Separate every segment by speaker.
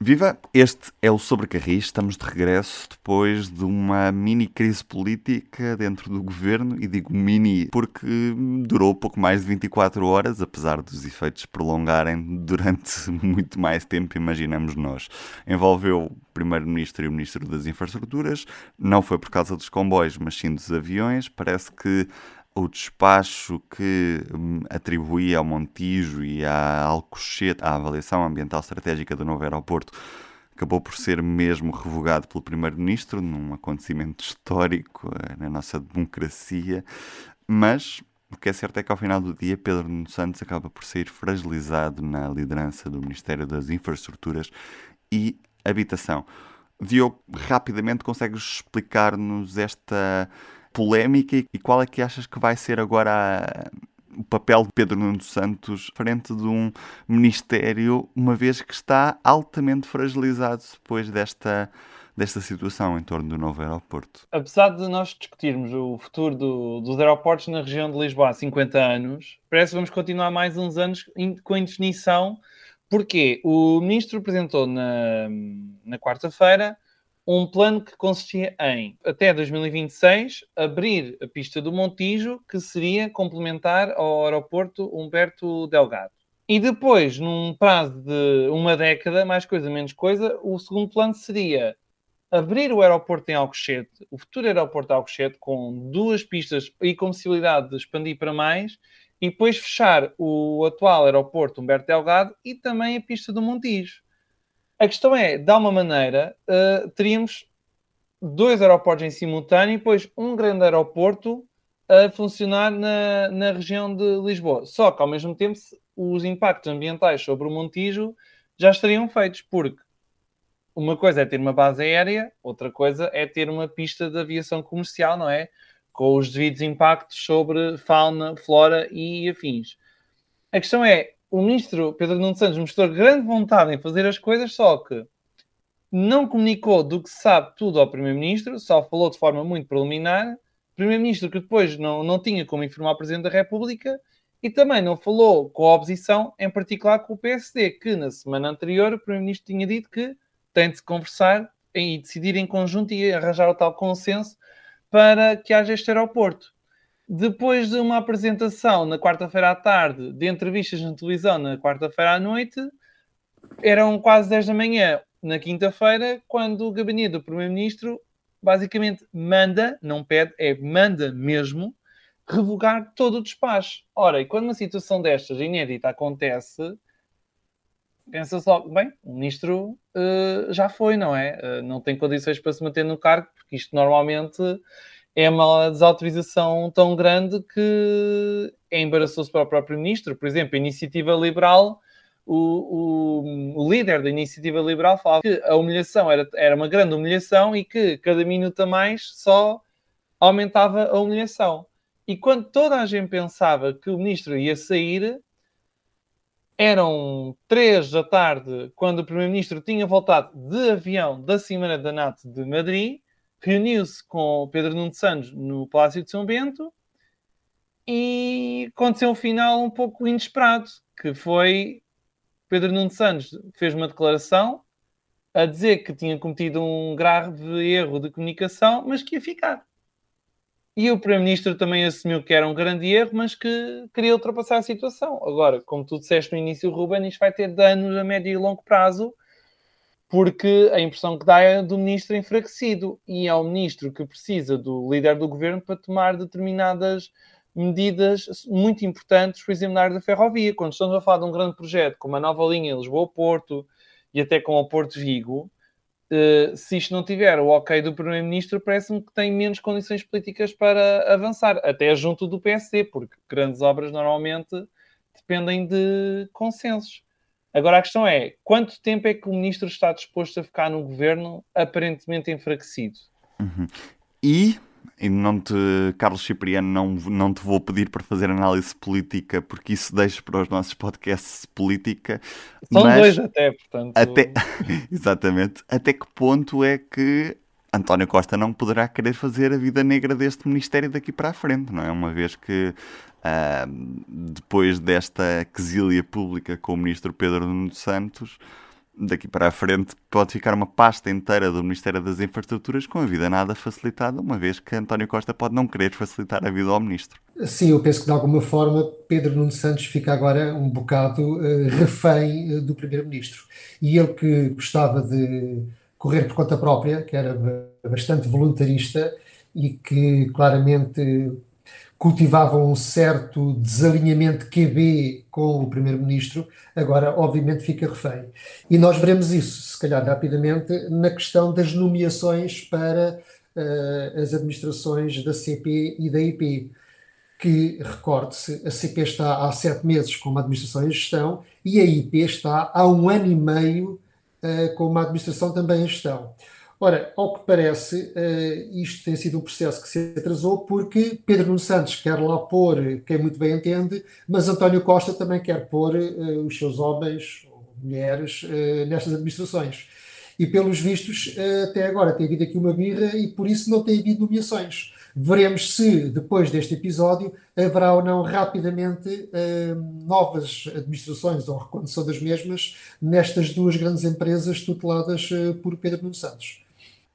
Speaker 1: Viva! Este é o Sobrecarris. Estamos de regresso depois de uma mini crise política dentro do governo. E digo mini porque durou pouco mais de 24 horas, apesar dos efeitos prolongarem durante muito mais tempo, imaginamos nós. Envolveu o Primeiro-Ministro e o Ministro das Infraestruturas. Não foi por causa dos comboios, mas sim dos aviões. Parece que o despacho que hum, atribuía ao Montijo e à Alcochete a avaliação ambiental estratégica do novo aeroporto acabou por ser mesmo revogado pelo Primeiro-Ministro, num acontecimento histórico eh, na nossa democracia, mas o que é certo é que ao final do dia Pedro Nuno Santos acaba por sair fragilizado na liderança do Ministério das Infraestruturas e Habitação. Diogo, rapidamente consegues explicar-nos esta polémica e qual é que achas que vai ser agora o papel de Pedro Nuno Santos frente de um ministério, uma vez que está altamente fragilizado depois desta desta situação em torno do novo aeroporto.
Speaker 2: Apesar de nós discutirmos o futuro do, dos aeroportos na região de Lisboa há 50 anos, parece que vamos continuar mais uns anos com a indefinição, porque o ministro apresentou na, na quarta-feira um plano que consistia em, até 2026, abrir a pista do Montijo, que seria complementar ao aeroporto Humberto Delgado. E depois, num prazo de uma década, mais coisa, menos coisa, o segundo plano seria abrir o aeroporto em Alcochete, o futuro aeroporto de Alcochete, com duas pistas e com possibilidade de expandir para mais, e depois fechar o atual aeroporto Humberto Delgado e também a pista do Montijo. A questão é, de alguma maneira, uh, teríamos dois aeroportos em simultâneo e depois um grande aeroporto a funcionar na, na região de Lisboa. Só que, ao mesmo tempo, os impactos ambientais sobre o Montijo já estariam feitos, porque uma coisa é ter uma base aérea, outra coisa é ter uma pista de aviação comercial, não é? Com os devidos impactos sobre fauna, flora e afins. A questão é, o ministro Pedro Nuno Santos mostrou grande vontade em fazer as coisas, só que não comunicou do que sabe tudo ao primeiro-ministro, só falou de forma muito preliminar. Primeiro-ministro que depois não, não tinha como informar o Presidente da República e também não falou com a oposição, em particular com o PSD, que na semana anterior o Primeiro-Ministro tinha dito que tem de se conversar e decidir em conjunto e arranjar o tal consenso para que haja este aeroporto. Depois de uma apresentação na quarta-feira à tarde, de entrevistas na televisão na quarta-feira à noite, eram quase 10 da manhã na quinta-feira, quando o gabinete do Primeiro-Ministro basicamente manda, não pede, é manda mesmo, revogar todo o despacho. Ora, e quando uma situação destas inédita acontece, pensa só, bem, o ministro uh, já foi, não é? Uh, não tem condições para se manter no cargo, porque isto normalmente é uma desautorização tão grande que é embaraçoso para o próprio ministro. Por exemplo, a Iniciativa Liberal, o, o, o, líder da Iniciativa Liberal falava que a humilhação era, era uma grande humilhação e que cada minuto a mais só aumentava a humilhação. E quando toda a gente pensava que o ministro ia sair, eram três da tarde, quando o primeiro-ministro tinha voltado de avião da Cimeira da NATO de Madrid, reuniu-se com o Pedro Nuno Santos no Palácio de São Bento e aconteceu um final um pouco inesperado, que foi Pedro Nuno Santos fez uma declaração a dizer que tinha cometido um grave erro de comunicação, mas que ia ficar. E o Primeiro-Ministro também assumiu que era um grande erro, mas que queria ultrapassar a situação. Agora, como tu disseste no início, Ruben, isto vai ter danos a médio e longo prazo porque a impressão que dá é do ministro enfraquecido e é o ministro que precisa do líder do governo para tomar determinadas medidas muito importantes, por exemplo, na área da ferrovia. Quando estamos a falar de um grande projeto como a nova linha Lisboa-Porto e até com o Porto Vigo, eh, se isto não tiver o ok do Primeiro-Ministro, parece-me que tem menos condições políticas para avançar, até junto do PSD, porque grandes obras normalmente dependem de consensos. Agora a questão é: quanto tempo é que o ministro está disposto a ficar no governo aparentemente enfraquecido?
Speaker 1: Uhum. E, e não te, Carlos Cipriano, não, não te vou pedir para fazer análise política, porque isso deixa para os nossos podcasts política.
Speaker 2: São mas dois até, portanto.
Speaker 1: Até, exatamente. Até que ponto é que António Costa não poderá querer fazer a vida negra deste Ministério daqui para a frente, não é? Uma vez que uh, depois desta quesilha pública com o Ministro Pedro Nuno Santos, daqui para a frente pode ficar uma pasta inteira do Ministério das Infraestruturas com a vida nada facilitada, uma vez que António Costa pode não querer facilitar a vida ao Ministro.
Speaker 3: Sim, eu penso que de alguma forma Pedro Nuno Santos fica agora um bocado uh, refém uh, do Primeiro-Ministro. E ele que gostava de correr por conta própria, que era bastante voluntarista e que claramente cultivava um certo desalinhamento QB com o Primeiro-Ministro, agora obviamente fica refém. E nós veremos isso, se calhar rapidamente, na questão das nomeações para uh, as administrações da CP e da IP. Que, recorde-se, a CP está há sete meses com uma administração em gestão e a IP está há um ano e meio uh, com uma administração também em gestão. Ora, ao que parece, uh, isto tem sido um processo que se atrasou porque Pedro Nuno Santos quer lá pôr quem muito bem entende, mas António Costa também quer pôr uh, os seus homens ou mulheres uh, nestas administrações. E pelos vistos, até agora tem havido aqui uma birra e por isso não tem havido nomeações. Veremos se, depois deste episódio, haverá ou não rapidamente novas administrações ou recondução das mesmas nestas duas grandes empresas tuteladas por Pedro Nuno Santos.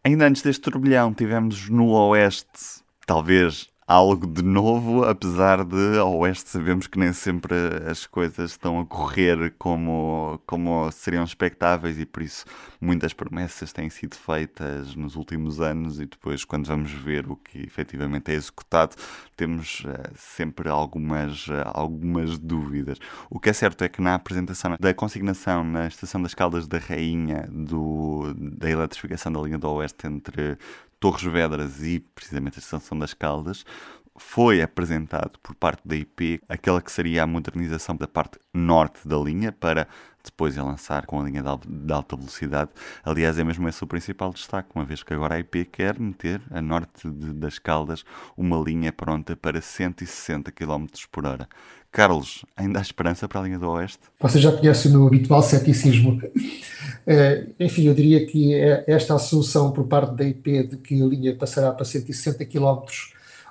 Speaker 1: Ainda antes deste turbilhão, tivemos no Oeste, talvez algo de novo, apesar de ao oeste sabemos que nem sempre as coisas estão a correr como, como seriam expectáveis e por isso muitas promessas têm sido feitas nos últimos anos e depois quando vamos ver o que efetivamente é executado temos uh, sempre algumas, uh, algumas dúvidas. O que é certo é que na apresentação da consignação na Estação das Caldas da Rainha do, da eletrificação da linha do Oeste entre Torres Vedras e precisamente a Estação das Caldas, foi apresentado por parte da IP aquela que seria a modernização da parte norte da linha para depois a lançar com a linha de alta velocidade. Aliás, é mesmo esse o principal destaque, uma vez que agora a IP quer meter a norte de, das Caldas uma linha pronta para 160 km por hora. Carlos, ainda há esperança para a linha do Oeste?
Speaker 3: Você já conhece o meu habitual ceticismo. É, enfim, eu diria que é esta assunção por parte da IP de que a linha passará para 160 km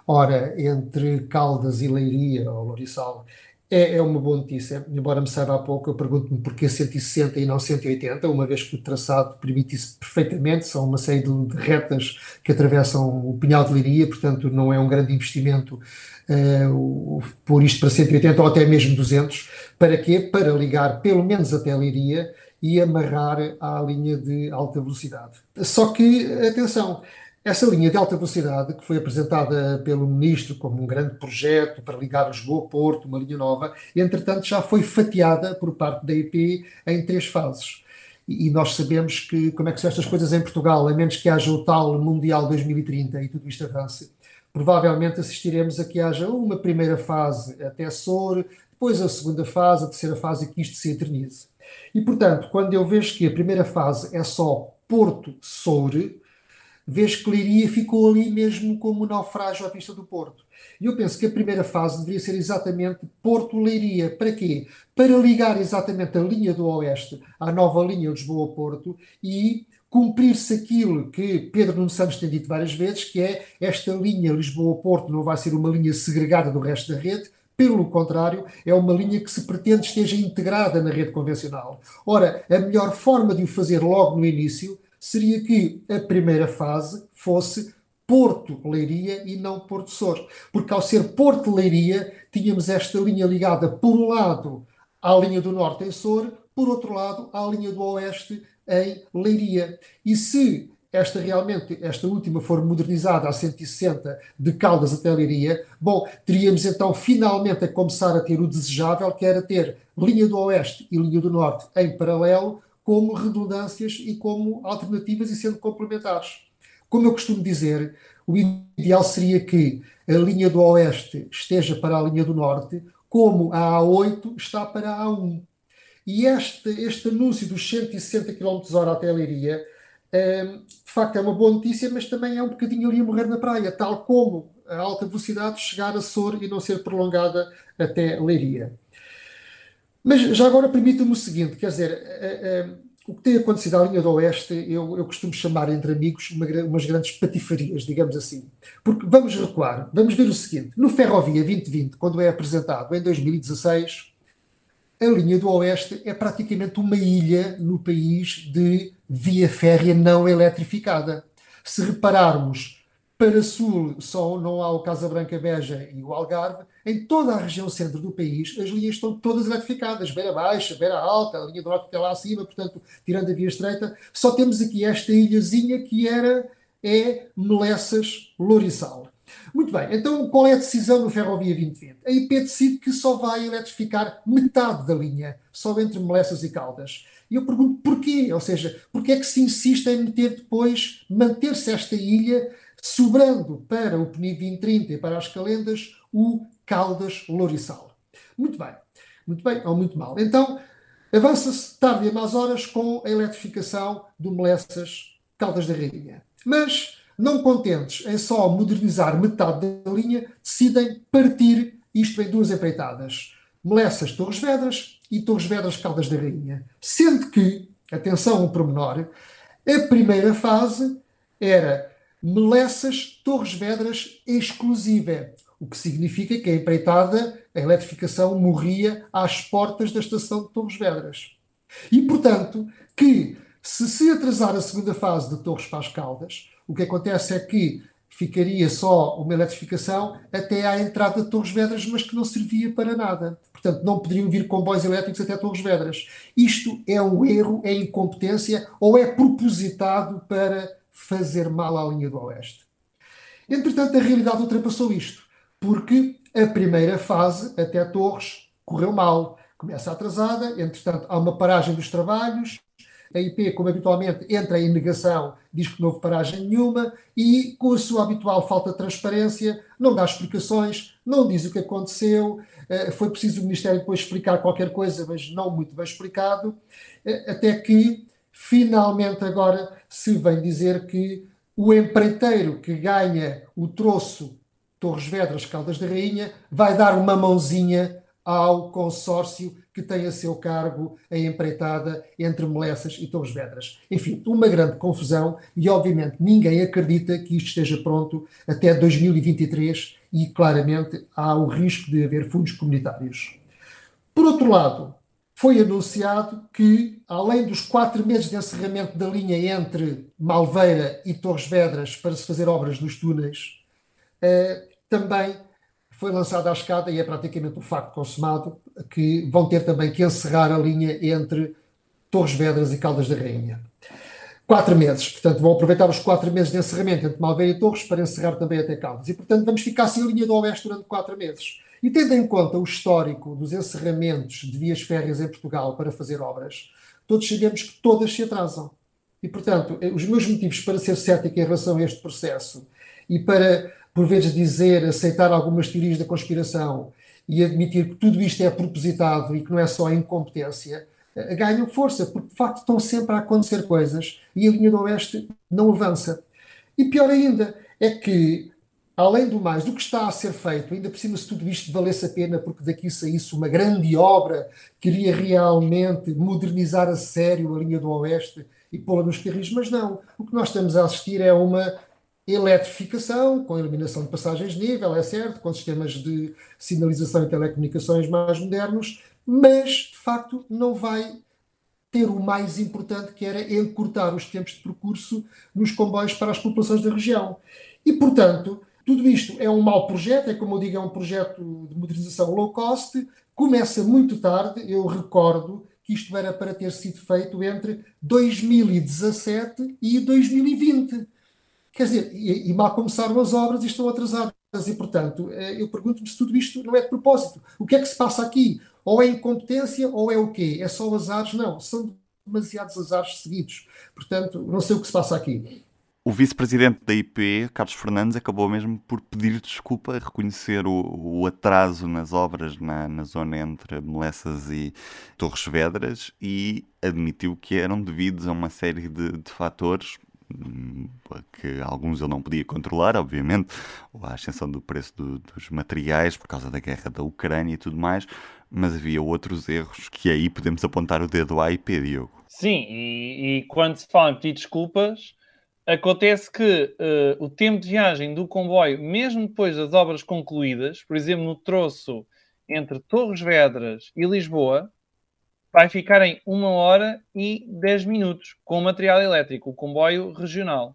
Speaker 3: hora entre Caldas e Leiria, ou Lourissal, é, é uma boa notícia. Embora me saiba há pouco, eu pergunto-me porquê 160 e não 180, uma vez que o traçado permite isso perfeitamente, são uma série de, de retas que atravessam o Pinhal de Leiria, portanto não é um grande investimento uh, pôr isto para 180 ou até mesmo 200. Para quê? Para ligar pelo menos até Leiria e amarrar à linha de alta velocidade. Só que, atenção, essa linha de alta velocidade, que foi apresentada pelo Ministro como um grande projeto para ligar Lisboa Porto, uma linha nova, entretanto já foi fatiada por parte da IP em três fases. E nós sabemos que como é que são estas coisas em Portugal, a menos que haja o tal Mundial 2030 e tudo isto avance, provavelmente assistiremos a que haja uma primeira fase até Sor, depois a segunda fase, a terceira fase e que isto se eternize. E portanto, quando eu vejo que a primeira fase é só Porto-Soure, vejo que Leiria ficou ali mesmo como um naufrágio à vista do Porto. E eu penso que a primeira fase deveria ser exatamente Porto-Leiria. Para quê? Para ligar exatamente a linha do Oeste à nova linha Lisboa-Porto e cumprir-se aquilo que Pedro Nuno Santos tem dito várias vezes, que é esta linha Lisboa-Porto não vai ser uma linha segregada do resto da rede, pelo contrário, é uma linha que se pretende esteja integrada na rede convencional. Ora, a melhor forma de o fazer logo no início seria que a primeira fase fosse Porto-Leiria e não Porto-Sor. Porque ao ser Porto-Leiria, tínhamos esta linha ligada, por um lado, à linha do Norte em Sor, por outro lado, à linha do Oeste em Leiria. E se esta realmente, esta última for modernizada a 160 de Caldas até Leiria, bom, teríamos então finalmente a começar a ter o desejável, que era ter linha do Oeste e linha do Norte em paralelo, como redundâncias e como alternativas e sendo complementares. Como eu costumo dizer, o ideal seria que a linha do Oeste esteja para a linha do Norte, como a A8 está para a A1. E este, este anúncio dos 160 km h até a Leiria, hum, de facto é uma boa notícia, mas também é um bocadinho ali a morrer na praia, tal como a alta velocidade chegar a Sor e não ser prolongada até Leiria. Mas já agora permita-me o seguinte, quer dizer, uh, uh, o que tem acontecido à linha do Oeste, eu, eu costumo chamar entre amigos uma, umas grandes patifarias, digamos assim. Porque vamos recuar, vamos ver o seguinte: no Ferrovia 2020, quando é apresentado em 2016, a linha do Oeste é praticamente uma ilha no país de via férrea não eletrificada. Se repararmos, para sul só não há o Casa Branca Beja e o Algarve, em toda a região centro do país as linhas estão todas eletrificadas, beira baixa, beira alta, a linha do norte até lá acima, portanto, tirando a via estreita, só temos aqui esta ilhazinha que era é Melessas Lourissal. Muito bem, então qual é a decisão no Ferrovia 2020? A IP decide que só vai eletrificar metade da linha, só entre Melessas e Caldas. E eu pergunto porquê, ou seja, porquê é que se insiste em meter depois, manter-se esta ilha, sobrando para o PNI 2030 e para as Calendas, o Caldas Lourissal. Muito bem, muito bem ou muito mal. Então, avança-se tarde e mais horas com a eletrificação do Melessas Caldas da Rainha. Mas não contentes em só modernizar metade da linha, decidem partir isto em duas empreitadas. Melessas Torres Vedras e Torres Vedras Caldas da Rainha. Sendo que, atenção um pormenor, a primeira fase era Melessas Torres Vedras exclusiva, o que significa que a empreitada, a eletrificação, morria às portas da estação de Torres Vedras. E, portanto, que se se atrasar a segunda fase de Torres para as Caldas, o que acontece é que ficaria só uma eletrificação até à entrada de Torres Vedras, mas que não servia para nada. Portanto, não poderiam vir comboios elétricos até Torres Vedras. Isto é um erro, é incompetência ou é propositado para fazer mal à linha do Oeste. Entretanto, a realidade ultrapassou isto, porque a primeira fase, até Torres, correu mal. Começa atrasada, entretanto, há uma paragem dos trabalhos, a IP, como habitualmente, entra em negação, diz que não houve paragem nenhuma e, com a sua habitual falta de transparência, não dá explicações, não diz o que aconteceu. Eh, foi preciso o Ministério depois explicar qualquer coisa, mas não muito bem explicado, eh, até que, finalmente, agora se vem dizer que o empreiteiro que ganha o troço Torres Vedras, Caldas da Rainha, vai dar uma mãozinha ao consórcio que tem a seu cargo a empreitada entre Molessas e Torres Vedras. Enfim, uma grande confusão e, obviamente, ninguém acredita que isto esteja pronto até 2023 e, claramente, há o risco de haver fundos comunitários. Por outro lado, foi anunciado que, além dos quatro meses de encerramento da linha entre Malveira e Torres Vedras para se fazer obras nos túneis, eh, também foi lançada à escada e é praticamente um facto consumado que vão ter também que encerrar a linha entre Torres Vedras e Caldas da Rainha. Quatro meses, portanto, vão aproveitar os quatro meses de encerramento entre Malveira e Torres para encerrar também até Caldas. E, portanto, vamos ficar sem linha do Oeste durante quatro meses. E tendo em conta o histórico dos encerramentos de vias férreas em Portugal para fazer obras, todos sabemos que todas se atrasam. E, portanto, os meus motivos para ser cético em relação a este processo e para por vezes dizer, aceitar algumas teorias da conspiração e admitir que tudo isto é propositado e que não é só incompetência, eh, ganham força, porque de facto estão sempre a acontecer coisas e a linha do Oeste não avança. E pior ainda é que, além do mais, do que está a ser feito, ainda por cima se tudo isto valesse a pena, porque daqui saísse uma grande obra que iria realmente modernizar a sério a linha do Oeste e pô-la nos carris, mas não. O que nós estamos a assistir é uma eletrificação, com iluminação de passagens de nível, é certo, com sistemas de sinalização e telecomunicações mais modernos, mas de facto não vai ter o mais importante que era encurtar os tempos de percurso nos comboios para as populações da região. E portanto, tudo isto é um mau projeto, é como eu digo, é um projeto de modernização low cost, começa muito tarde, eu recordo que isto era para ter sido feito entre 2017 e 2020 Quer dizer, e, e, mal começaram as obras e estão atrasadas. E, portanto, eh, eu pergunto-me se tudo isto não é de propósito. O que é que se passa aqui? Ou é incompetência ou é o quê? É só azares? Não, são demasiados azares seguidos. Portanto, não sei o que se passa aqui.
Speaker 1: O vice-presidente da IP, Carlos Fernandes, acabou mesmo por pedir desculpa, reconhecer o, o atraso nas obras na, na, zona entre Melessas e Torres Vedras e admitiu que eram devidos a uma série de, de fatores, que alguns eu não podia controlar, obviamente, a ascensão do preço do, dos materiais por causa da guerra da Ucrânia e tudo mais, mas havia outros erros que aí podemos apontar o dedo à IP, Diogo.
Speaker 2: Sim, e, e quando se fala em pedir desculpas, acontece que uh, o tempo de viagem do comboio, mesmo depois das obras concluídas, por exemplo, no troço entre Torres Vedras e Lisboa, vai ficar em 1 hora e 10 minutos com material elétrico, o comboio regional.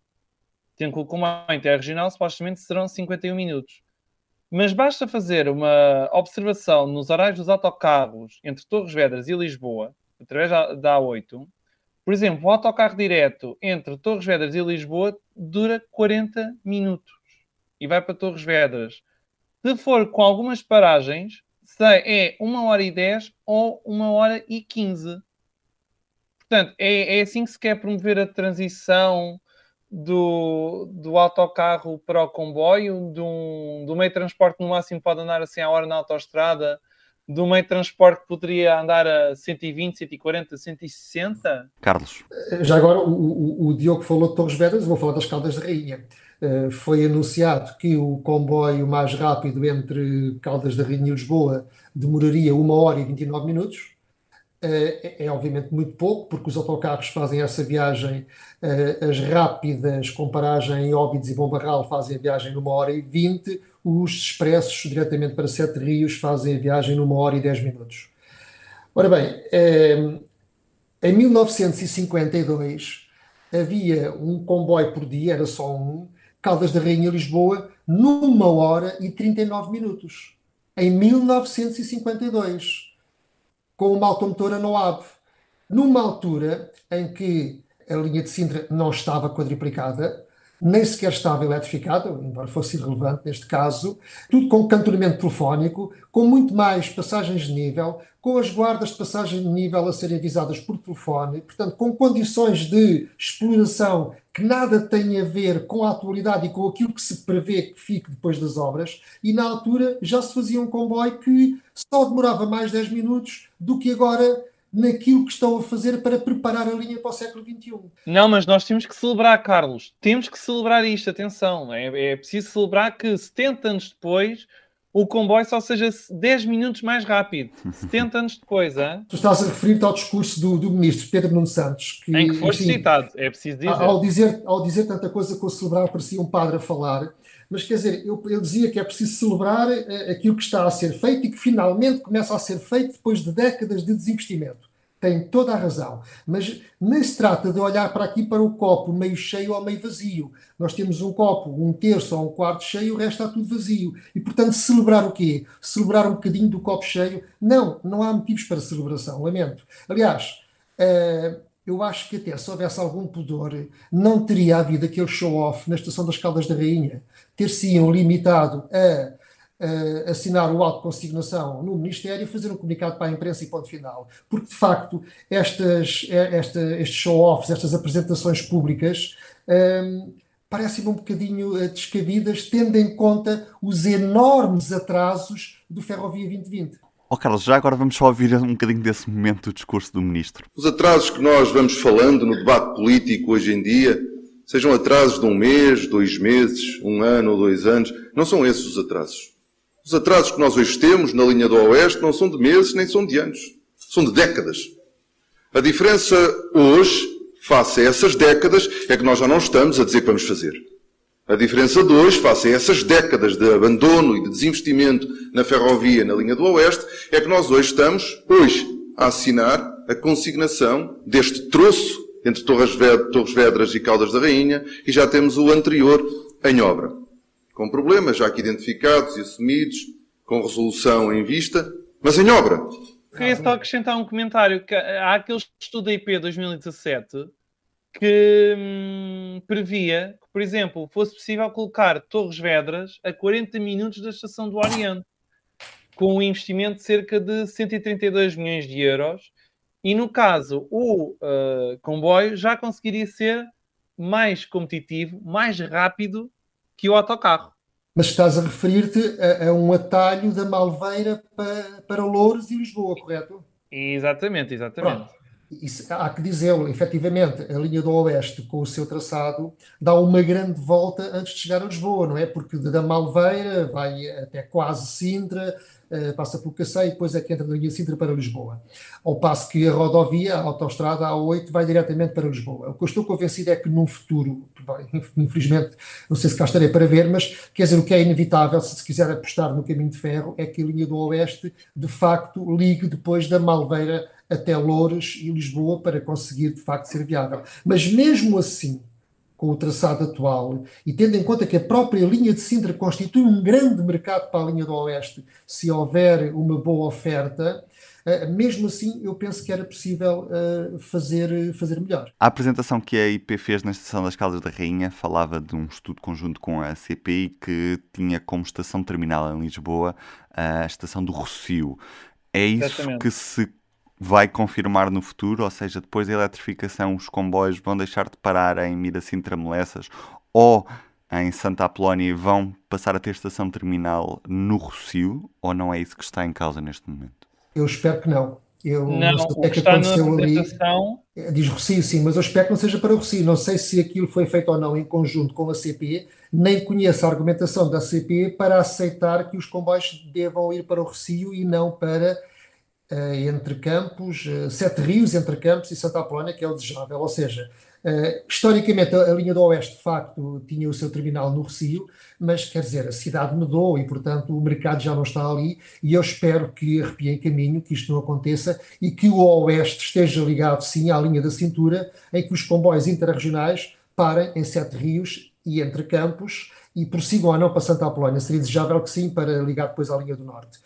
Speaker 2: Tendo que o comboio interregional supostamente serão 51 minutos. Mas basta fazer uma observação nos horários dos autocarros entre Torres Vedras e Lisboa, através da A8. Por exemplo, o autocarro direto entre Torres Vedras e Lisboa dura 40 minutos e vai para Torres Vedras. Se for com algumas paragens, é 1 hora e 10 ou 1 hora e 15. Portanto, é, é assim que se quer promover a transição do, do autocarro para o comboio, do, do meio de transporte no máximo pode andar assim à hora na autoestrada, do meio de transporte que poderia andar a 120, 140, 160?
Speaker 1: Carlos.
Speaker 3: Já agora, o, o, o Diogo falou de Torres Vedras, vou falar das Caldas de Rainha. Uh, foi anunciado que o comboio mais rápido entre Caldas da Rainha e Lisboa demoraria 1 hora e 29 minutos. Uh, é, é, obviamente muito pouco, porque os autocarros fazem essa viagem, uh, as rápidas com paragem em Óbidos e Bom Barral fazem a viagem numa hora e 20, os expressos diretamente para Sete Rios fazem a viagem numa hora e dez minutos. Ora bem, eh, em 1952 havia um comboio por dia, era só um, Caldas da Rainha Lisboa, numa hora e 39 minutos. Em 1952, com uma automotora Noab. Numa altura em que a linha de Sintra não estava quadriplicada, nem sequer estava eletrificado, embora fosse irrelevante neste caso, tudo com cantonamento telefónico, com muito mais passagens de nível, com as guardas de passagem de nível a serem avisadas por telefone, portanto, com condições de exploração que nada têm a ver com a atualidade e com aquilo que se prevê que fique depois das obras, e na altura já se fazia um comboio que só demorava mais 10 minutos do que agora naquilo que estão a fazer para preparar a linha para o século XXI.
Speaker 2: Não, mas nós temos que celebrar, Carlos. Temos que celebrar isto, atenção. É, é preciso celebrar que 70 anos depois o comboio só seja 10 minutos mais rápido. 70 anos depois, hein?
Speaker 3: Tu estás a referir-te ao discurso do, do, ministro Pedro Nuno Santos.
Speaker 2: Que, em que foste enfim, citado, é preciso dizer.
Speaker 3: Ao dizer. Ao dizer tanta coisa que o celebrar parecia um padre a falar, mas quer dizer, eu, eu dizia que é preciso celebrar uh, aquilo que está a ser feito e que finalmente começa a ser feito depois de décadas de desinvestimento. Tem toda a razão. Mas nem se trata de olhar para aqui para o copo meio cheio ou meio vazio. Nós temos um copo, um terço ou um quarto cheio, o resto está tudo vazio. E, portanto, celebrar o quê? Celebrar um bocadinho do copo cheio? Não, não há motivos para celebração, lamento. Aliás, uh, eu acho que até se houvesse algum pudor, não teria havido aquele show-off na Estação das Caldas da Rainha, ter-se-iam limitado a uh, assinar o auto de consignação no Ministério e fazer um comunicado para a imprensa e ponto final. Porque, de facto, estas, eh, esta, estes show-offs, estas apresentações públicas, um, ehm, parecem um bocadinho eh, descabidas, tendo em conta os enormes atrasos do Ferrovia 2020.
Speaker 1: Ó oh, Carlos, já agora vamos só ouvir um bocadinho desse momento do discurso do Ministro.
Speaker 4: Os atrasos que nós vamos falando no debate político hoje em dia, sejam atrasos de um mês, dois meses, um ano ou dois anos, não são esses os atrasos. Os atrasos que nós hoje temos na linha do Oeste não são de meses nem são de anos. São de décadas. A diferença hoje, face a essas décadas, é que nós já não estamos a dizer que vamos fazer. A diferença de hoje, face a essas décadas de abandono e de desinvestimento na ferrovia na linha do Oeste, é que nós hoje estamos, hoje, a assinar a consignação deste troço entre Torres Vedras e Caldas da Rainha e já temos o anterior em obra com problemas já aqui identificados e assumidos, com resolução em vista, mas em obra.
Speaker 2: Queria só acrescentar um comentário. Que há aquele estudo IP 2017 que hum, previa que, por exemplo, fosse possível colocar Torres Vedras a 40 minutos da estação do Oriente, com um investimento de cerca de 132 milhões de euros. E no caso, o uh, comboio já conseguiria ser mais competitivo, mais rápido que o autocarro.
Speaker 3: Mas estás a referir-te a, a, um atalho da Malveira para, para Louros e Lisboa, correto?
Speaker 2: Exatamente, exatamente.
Speaker 3: Isso, há que dizê-lo, efetivamente, a linha do Oeste, com o seu traçado, dá uma grande volta antes de chegar a Lisboa, não é? Porque da Malveira vai até quase Sintra, passa pelo Cacém e depois é que entra na linha Sintra para Lisboa. Ao passo que a rodovia, a autostrada A8, vai diretamente para Lisboa. O que eu estou convencido é que num futuro, infelizmente, não sei se cá estarei para ver, mas quer dizer, o que é inevitável, se se quiser apostar no caminho de ferro, é que a linha do Oeste, de facto, ligue depois da Malveira até Loures e Lisboa para conseguir, de facto, ser viável. Mas mesmo assim, com o traçado atual e tendo em conta que a própria linha de Sintra constitui um grande mercado para a linha do Oeste, se houver uma boa oferta, eh, mesmo assim eu penso que era possível eh, fazer, fazer melhor.
Speaker 1: A apresentação que a IP fez na Estação das Caldas da Rainha falava de um estudo conjunto com a CPI que tinha como estação terminal em Lisboa a estação do Rocio. É isso Exatamente. que se vai confirmar no futuro, ou seja, depois da eletrificação, os comboios vão deixar de parar em Miracim Trameleças ou em Santa Apolónia vão passar a ter estação terminal no Rocio, ou não é isso que está em causa neste momento?
Speaker 3: Eu espero que não. Eu
Speaker 2: não, não sei o que é que aconteceu ali.
Speaker 3: É, diz Rocio, sim, mas eu espero que não seja para o Rocio. Não sei se aquilo foi feito ou não em conjunto com a CP, nem conheço a argumentação da CP para aceitar que os comboios devam ir para o Rocio e não para uh, entre Campos, uh, Sete Rios entre Campos e Santa Apolónia, que é o desejável. Ou seja, uh, historicamente a, linha do Oeste, de facto, tinha o seu terminal no Recio, mas quer dizer, a cidade mudou e, portanto, o mercado já não está ali. E eu espero que arrepiem caminho, que isto não aconteça e que o Oeste esteja ligado, sim, à linha da cintura, em que os comboios interregionais parem em Sete Rios e entre Campos e prossigam ou não para Santa Apolónia. Seria desejável que sim, para ligar depois à linha do Norte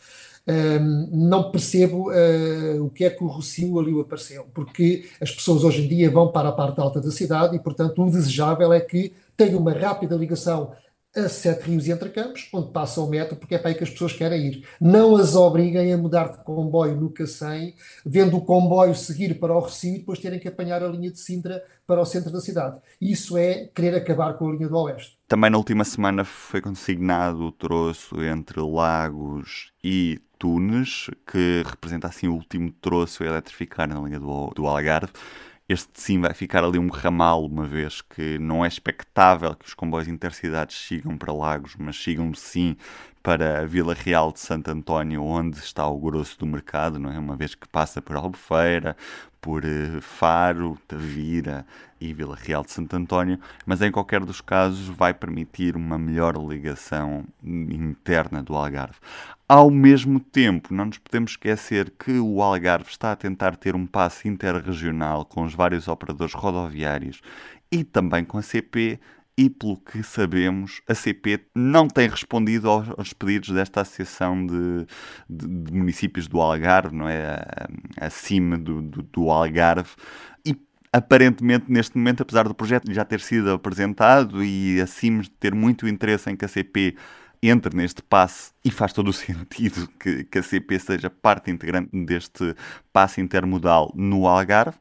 Speaker 3: não percebo uh, o que é que o Rocio ali apareceu, porque as pessoas hoje em dia vão para a parte alta da cidade e, portanto, o desejável é que tenha uma rápida ligação a Sete Rios e Entre Campos, onde passa o metro, porque é para aí que as pessoas querem ir. Não as obriguem a mudar de comboio no Cacém, vendo o comboio seguir para o Recio e depois terem que apanhar a linha de Sintra para o centro da cidade. Isso é querer acabar com a linha do Oeste.
Speaker 1: Também na última semana foi consignado o troço entre Lagos e Tunes, que representa assim o último troço a eletrificar na linha do, do Algarve. Este sim vai ficar ali um ramal, uma vez que não é expectável que os comboios intercidades sigam para Lagos, mas sigam sim para a Vila Real de Santo António, onde está o grosso do mercado, não é? Uma vez que passa por Albufeira, por uh, Faro, Tavira e Vila Real de Santo António, mas em qualquer dos casos vai permitir uma melhor ligação interna do Algarve. Ao mesmo tempo, não nos podemos esquecer que o Algarve está a tentar ter um passe interregional com os vários operadores rodoviários e também com a CP e, pelo que sabemos, a CP não tem respondido aos, aos pedidos desta Associação de, de, de, Municípios do Algarve, não é? Acima do, do, do Algarve. E aparentemente, neste momento, apesar do projeto já ter sido apresentado e acima de ter muito interesse em que a CP entre neste passe e faz todo o sentido que, que a CP seja parte integrante deste passe intermodal no Algarve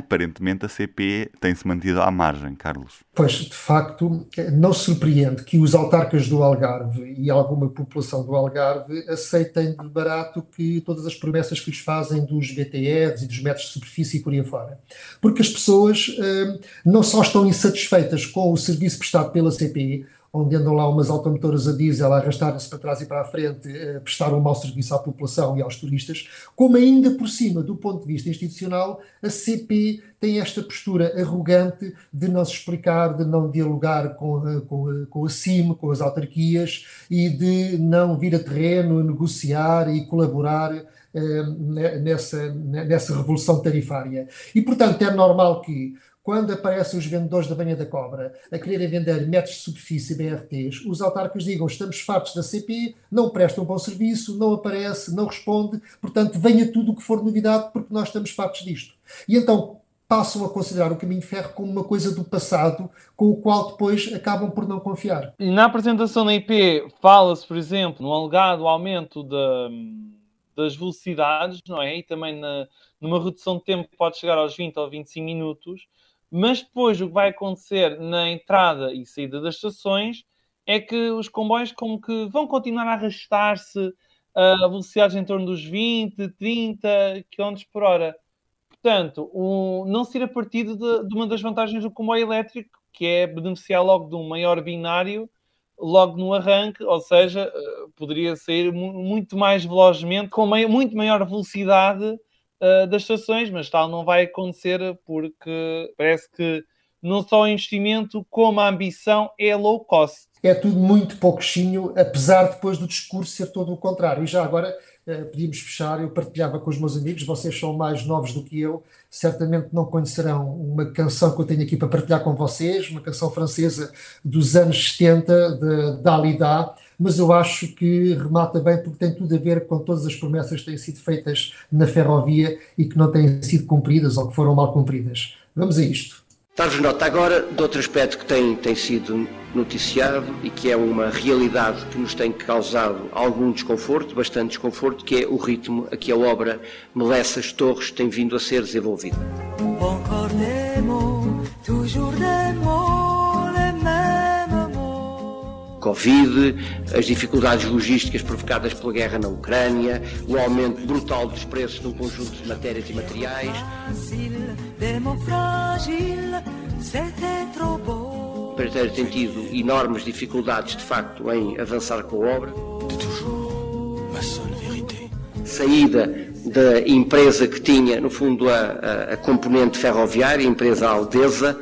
Speaker 1: aparentemente a CP tem-se mantido à margem, Carlos.
Speaker 3: Pois, de facto, não surpreende que os autarcas do Algarve e alguma população do Algarve aceitem de barato que todas as promessas que lhes fazem dos BTRs e dos metros de superfície e por aí fora. Porque as pessoas eh, não só estão insatisfeitas com o serviço prestado pela CP, onde andam lá umas automotoras a diesel a arrastar-se para trás e para a frente, a prestar um mau serviço à população e aos turistas, como ainda por cima, do ponto de vista institucional, a CP tem esta postura arrogante de não se explicar, de não dialogar com, a, com, a, com a CIM, com as autarquias e de não vir a terreno, negociar e colaborar eh, nessa, nessa revolução tarifária. E, portanto, é normal que quando aparecem os vendedores da banha da cobra a quererem vender metros de superfície BRTs, os autarcas digam estamos fartos da CP, não prestam bom serviço, não aparece, não responde, portanto venha tudo o que for novidade porque nós estamos fartos disto. E então passam a considerar o caminho ferro como uma coisa do passado, com o qual depois acabam por não confiar.
Speaker 2: Na apresentação da IP fala-se, por exemplo, no alegado aumento das velocidades, não é? E também na, numa redução de tempo que pode chegar aos 20 ou 25 minutos. Mas depois o que vai acontecer na entrada e saída das estações é que os comboios como que vão continuar a arrastar-se a velocidades em torno dos 20, 30 km por hora. Portanto, não se ir a partir de, de, uma das vantagens do comboio elétrico, que é beneficiar logo de um maior binário logo no arranque, ou seja, uh, poderia sair muito mais velozmente, com muito maior velocidade uh, das estações, mas tal não vai acontecer porque parece que não só o investimento como a ambição é low cost.
Speaker 3: É tudo muito pouquinho, apesar depois do discurso ser todo o contrário. E já agora eh, podíamos fechar, eu partilhava com os meus amigos, vocês são mais novos do que eu, certamente não conhecerão uma canção que eu tenho aqui para partilhar com vocês, uma canção francesa dos anos 70, de Dalida, mas eu acho que remata bem porque tem tudo a ver com todas as promessas que têm sido feitas na ferrovia e que não têm sido cumpridas ou que foram mal cumpridas. Vamos a isto.
Speaker 5: Dar-vos nota agora de outro aspecto que tem, tem sido noticiado e que é uma realidade que nos tem causado algum desconforto, bastante desconforto, que é o ritmo a que a obra Melessas Torres tem vindo a ser desenvolvida. Covid, as dificuldades logísticas provocadas pela guerra na Ucrânia, o aumento brutal dos preços num conjunto de matérias e materiais. O empreiteiro tem tido enormes dificuldades, de facto, em avançar com a obra. Saída da empresa que tinha, no fundo, a, a, a componente ferroviária, a empresa Aldesa,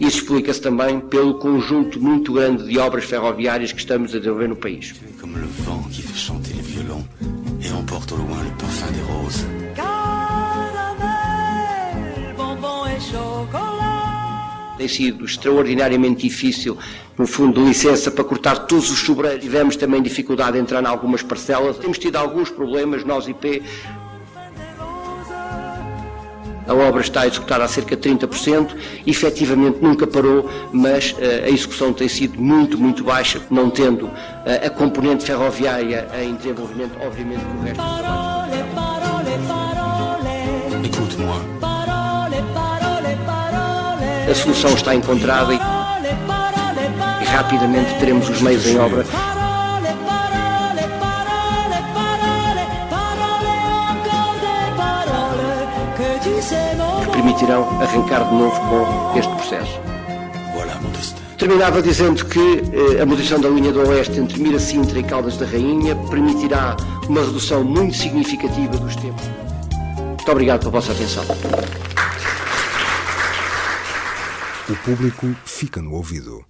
Speaker 5: isso explica-se também pelo conjunto muito grande de obras ferroviárias que estamos a desenvolver no país. Como o vento que faz chanter les violons et emporte au loin le parfum des roses. Tem sido extraordinariamente difícil, no fundo, licença para cortar todos os sobreiros. Tivemos também dificuldade em entrar em algumas parcelas. Temos tido alguns problemas, nós IP, a obra está executada a cerca de 30%, efetivamente nunca parou, mas uh, a execução tem sido muito, muito baixa, não tendo uh, a componente ferroviária em desenvolvimento, obviamente que o resto do trabalho. A solução está encontrada e rapidamente teremos os meios em obra permitirão arrancar de novo com este processo. Terminava dizendo que eh, a manutenção da linha do Oeste entre Mira Sintra e Caldas da Rainha permitirá uma redução muito significativa dos tempos. Muito obrigado pela vossa atenção.
Speaker 6: O público fica no ouvido.